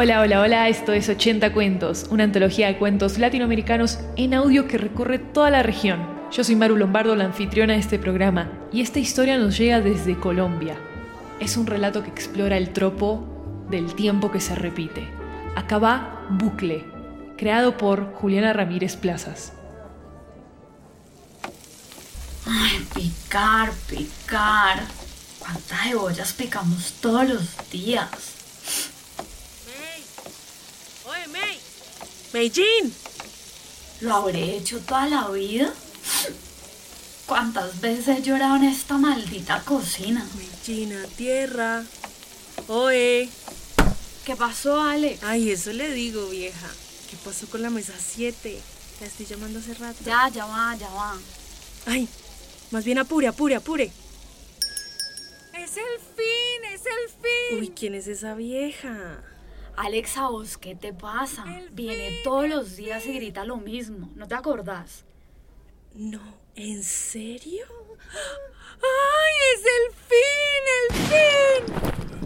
Hola, hola, hola, esto es 80 Cuentos, una antología de cuentos latinoamericanos en audio que recorre toda la región. Yo soy Maru Lombardo, la anfitriona de este programa, y esta historia nos llega desde Colombia. Es un relato que explora el tropo del tiempo que se repite. Acá va Bucle, creado por Juliana Ramírez Plazas. Ay, picar, picar. ¿Cuántas cebollas picamos todos los días? Beijing. ¿Lo habré hecho toda la vida? ¿Cuántas veces he llorado en esta maldita cocina? Beijing a tierra. Oe. ¿Qué pasó, Ale? Ay, eso le digo, vieja. ¿Qué pasó con la mesa 7? La estoy llamando hace rato. Ya, ya va, ya va. Ay, más bien apure, apure, apure. Es el fin, es el fin. Uy, ¿quién es esa vieja? Alexa, vos, ¿qué te pasa? Viene todos los días y grita lo mismo. ¿No te acordás? No, ¿en serio? ¡Ay, es el fin, el fin!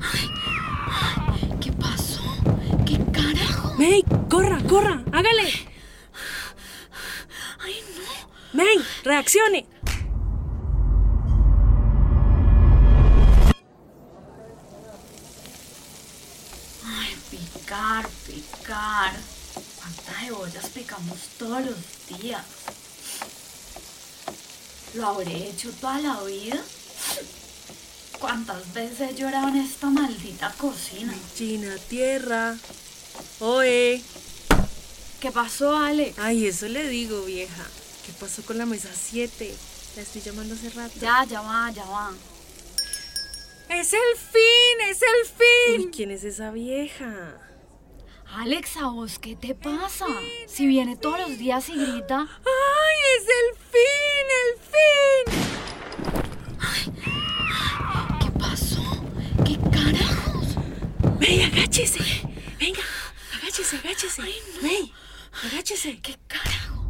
Ay, ¿Qué pasó? ¿Qué carajo? May, corra, corra, hágale. Ay, no. May, reaccione. Cebollas picamos todos los días? ¿Lo habré hecho toda la vida? ¿Cuántas veces he llorado en esta maldita cocina? China, tierra. Oe. ¿Qué pasó, Ale? Ay, eso le digo, vieja. ¿Qué pasó con la mesa 7? La estoy llamando hace rato. Ya, ya va, ya va. ¡Es el fin! ¡Es el fin! Uy, ¿quién es esa vieja? Alexa, vos, ¿qué te pasa? Si viene todos los días y grita. ¡Ay, es el fin! ¡El fin! Ay, ¿qué pasó? ¿Qué carajos? May, agáchese. Venga, agáchese, agáchese. Ay, no. May, agáchese. ¿Qué carajo?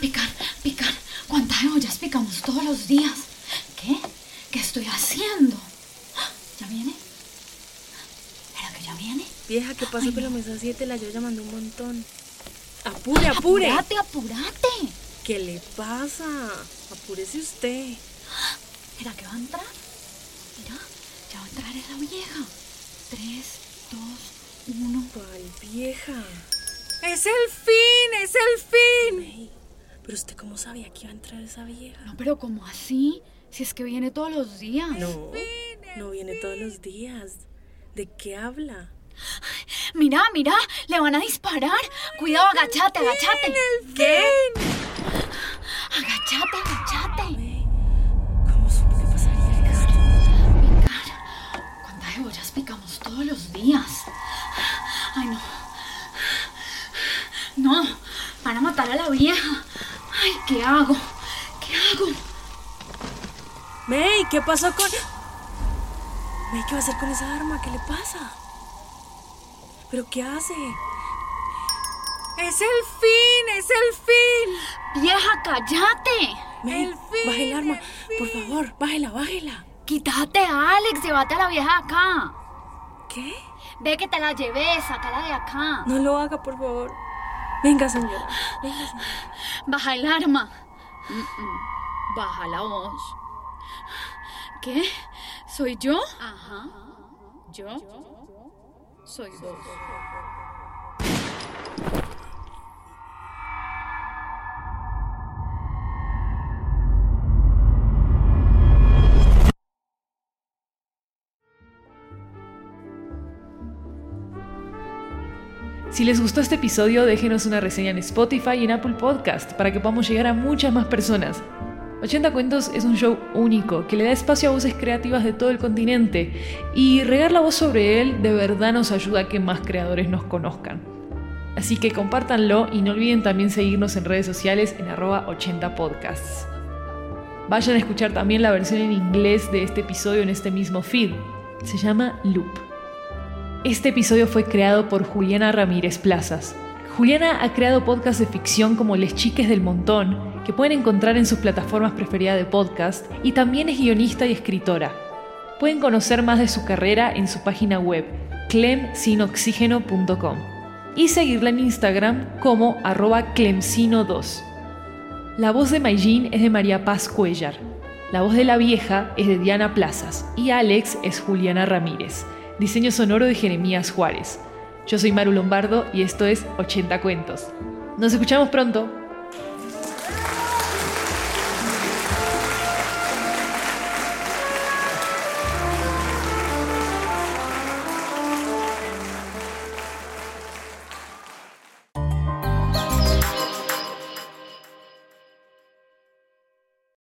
Picar, picar. ¿Cuántas cebollas picamos todos los días? ¿Qué? ¿Qué estoy haciendo? ¿Ya viene? ¿Era que ya viene? Vieja, ¿qué pasó con la mesa 7? La yo llamando un montón. Apure, apure. Apúrate, apúrate. ¿Qué le pasa? Apúrese usted. ¿Era que va a entrar? Mira, ya va a entrar esa vieja. Tres, dos, uno. ¿Cuál vieja? ¡Es el fin! ¡Es el fin! ¿pero usted cómo sabía que iba a entrar esa vieja? No, pero ¿cómo así? Si es que viene todos los días. No, no viene todos los días. ¿De qué habla? Mira, mira, le van a disparar. Cuidado, agachate, agachate. ¿Qué? Agachate, agachate. ¿cómo supo que pasaría esto? Picar. ¿Cuántas cebollas picamos todos los días? Ay, no. No, van a matar a la vieja. Ay, ¿qué hago? ¿Qué hago? May, ¿qué pasó con...? May, ¿qué va a hacer con esa arma? ¿Qué le pasa? ¿Pero qué hace? ¡Es el fin! ¡Es el fin! ¡Vieja, cállate! May, El fin, baje el arma. el Por favor, bájela, bájela. Quítate, Alex, llévate a la vieja de acá. ¿Qué? Ve que te la llevé, sácala de acá. No lo haga, por favor. Venga, señora. Venga, señora. Baja el arma. Mm-mm. Baja la voz. ¿Qué? ¿Soy yo? Ajá. ¿Yo? Soy vos. Si les gustó este episodio, déjenos una reseña en Spotify y en Apple Podcast para que podamos llegar a muchas más personas. 80 Cuentos es un show único que le da espacio a voces creativas de todo el continente y regar la voz sobre él de verdad nos ayuda a que más creadores nos conozcan. Así que compártanlo y no olviden también seguirnos en redes sociales en arroba 80 podcasts. Vayan a escuchar también la versión en inglés de este episodio en este mismo feed. Se llama Loop. Este episodio fue creado por Juliana Ramírez Plazas. Juliana ha creado podcasts de ficción como Les Chiques del Montón, que pueden encontrar en sus plataformas preferidas de podcast, y también es guionista y escritora. Pueden conocer más de su carrera en su página web, clemsinoxígeno.com, y seguirla en Instagram como arroba clemsino2. La voz de Maijin es de María Paz Cuellar. La voz de la vieja es de Diana Plazas y Alex es Juliana Ramírez. Diseño sonoro de Jeremías Juárez. Yo soy Maru Lombardo y esto es 80 Cuentos. Nos escuchamos pronto.